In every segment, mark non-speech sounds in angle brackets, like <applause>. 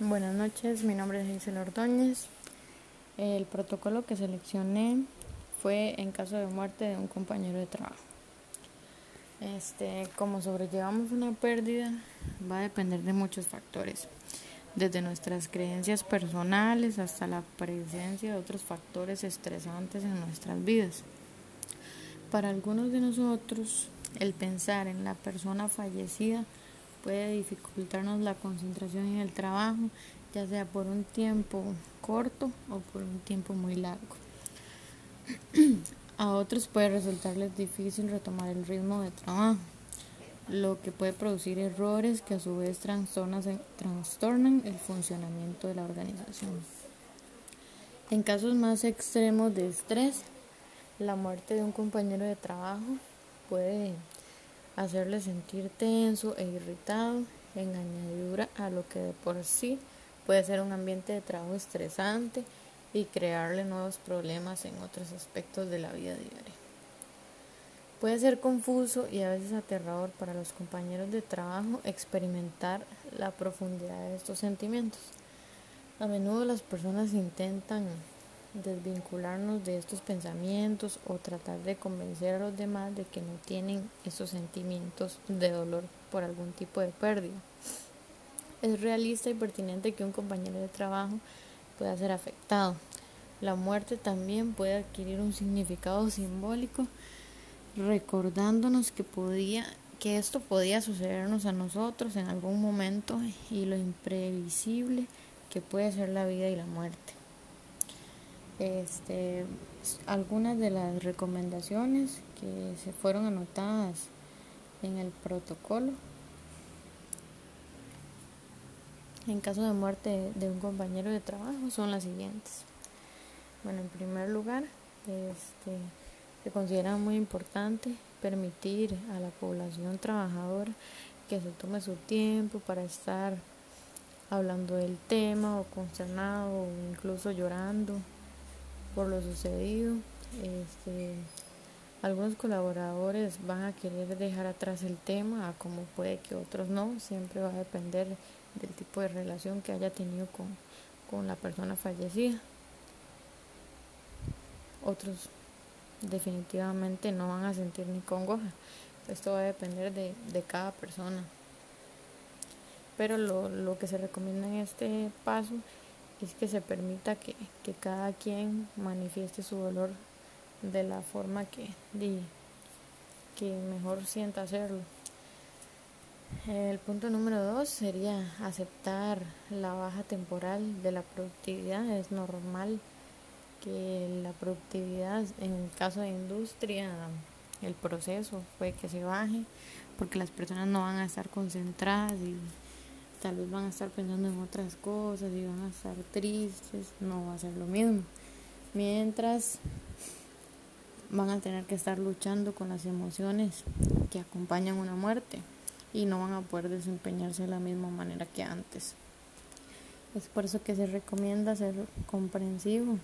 Buenas noches, mi nombre es Gisela Ordóñez. El protocolo que seleccioné fue en caso de muerte de un compañero de trabajo. Este, como sobrellevamos una pérdida, va a depender de muchos factores, desde nuestras creencias personales hasta la presencia de otros factores estresantes en nuestras vidas. Para algunos de nosotros, el pensar en la persona fallecida puede dificultarnos la concentración en el trabajo, ya sea por un tiempo corto o por un tiempo muy largo. <clears throat> A otros puede resultarles difícil retomar el ritmo de trabajo, lo que puede producir errores que a su vez trastornan el funcionamiento de la organización. En casos más extremos de estrés, la muerte de un compañero de trabajo puede hacerle sentir tenso e irritado en añadidura a lo que de por sí puede ser un ambiente de trabajo estresante y crearle nuevos problemas en otros aspectos de la vida diaria. Puede ser confuso y a veces aterrador para los compañeros de trabajo experimentar la profundidad de estos sentimientos. A menudo las personas intentan desvincularnos de estos pensamientos o tratar de convencer a los demás de que no tienen esos sentimientos de dolor por algún tipo de pérdida. Es realista y pertinente que un compañero de trabajo pueda ser afectado. La muerte también puede adquirir un significado simbólico recordándonos que podía que esto podía sucedernos a nosotros en algún momento y lo imprevisible que puede ser la vida y la muerte. Este, algunas de las recomendaciones que se fueron anotadas en el protocolo en caso de muerte de un compañero de trabajo son las siguientes. Bueno, en primer lugar, este, se considera muy importante permitir a la población trabajadora que se tome su tiempo para estar hablando del tema o consternado o incluso llorando por lo sucedido. Este, algunos colaboradores van a querer dejar atrás el tema, como puede que otros no. Siempre va a depender del tipo de relación que haya tenido con, con la persona fallecida. Otros definitivamente no van a sentir ni congoja. Esto va a depender de, de cada persona. Pero lo, lo que se recomienda en este paso es que se permita que, cada quien manifieste su dolor de la forma que, que mejor sienta hacerlo. El punto número dos sería aceptar la baja temporal de la productividad. Es normal que la productividad, en el caso de industria, el proceso fue que se baje porque las personas no van a estar concentradas y tal vez van a estar pensando en otras cosas y van a estar tristes, no va a ser lo mismo. Mientras van a tener que estar luchando con las emociones que acompañan una muerte y no van a poder desempeñarse de la misma manera que antes. Es por eso que se recomienda ser comprensivo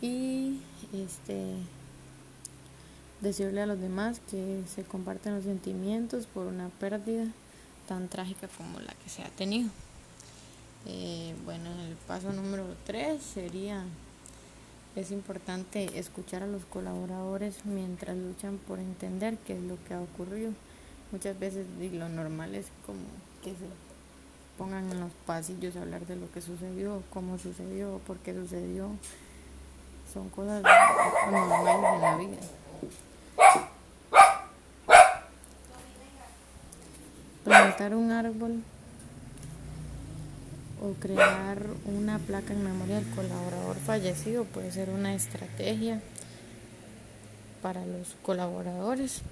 y este decirle a los demás que se comparten los sentimientos por una pérdida tan trágica como la que se ha tenido. Eh, bueno, el paso número tres sería, es importante escuchar a los colaboradores mientras luchan por entender qué es lo que ha ocurrido. Muchas veces lo normal es como que se pongan en los pasillos a hablar de lo que sucedió, cómo sucedió, por qué sucedió. Son cosas normales en la vida. Plantar un árbol o crear una placa en memoria del colaborador fallecido puede ser una estrategia para los colaboradores.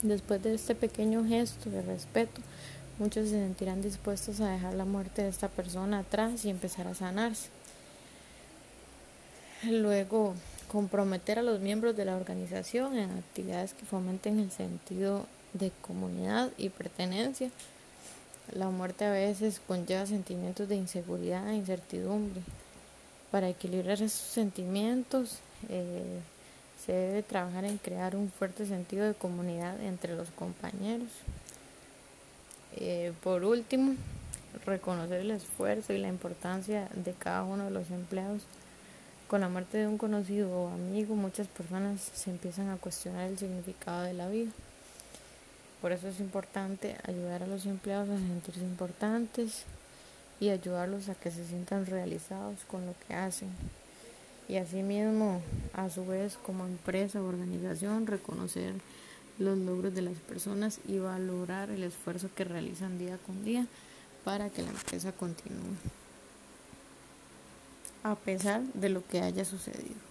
Después de este pequeño gesto de respeto, muchos se sentirán dispuestos a dejar la muerte de esta persona atrás y empezar a sanarse. Luego, comprometer a los miembros de la organización en actividades que fomenten el sentido de comunidad y pertenencia. La muerte a veces conlleva sentimientos de inseguridad e incertidumbre. Para equilibrar esos sentimientos eh, se debe trabajar en crear un fuerte sentido de comunidad entre los compañeros. Eh, por último, reconocer el esfuerzo y la importancia de cada uno de los empleados. Con la muerte de un conocido o amigo, muchas personas se empiezan a cuestionar el significado de la vida. Por eso es importante ayudar a los empleados a sentirse importantes y ayudarlos a que se sientan realizados con lo que hacen. Y asimismo, a su vez, como empresa o organización, reconocer los logros de las personas y valorar el esfuerzo que realizan día con día para que la empresa continúe, a pesar de lo que haya sucedido.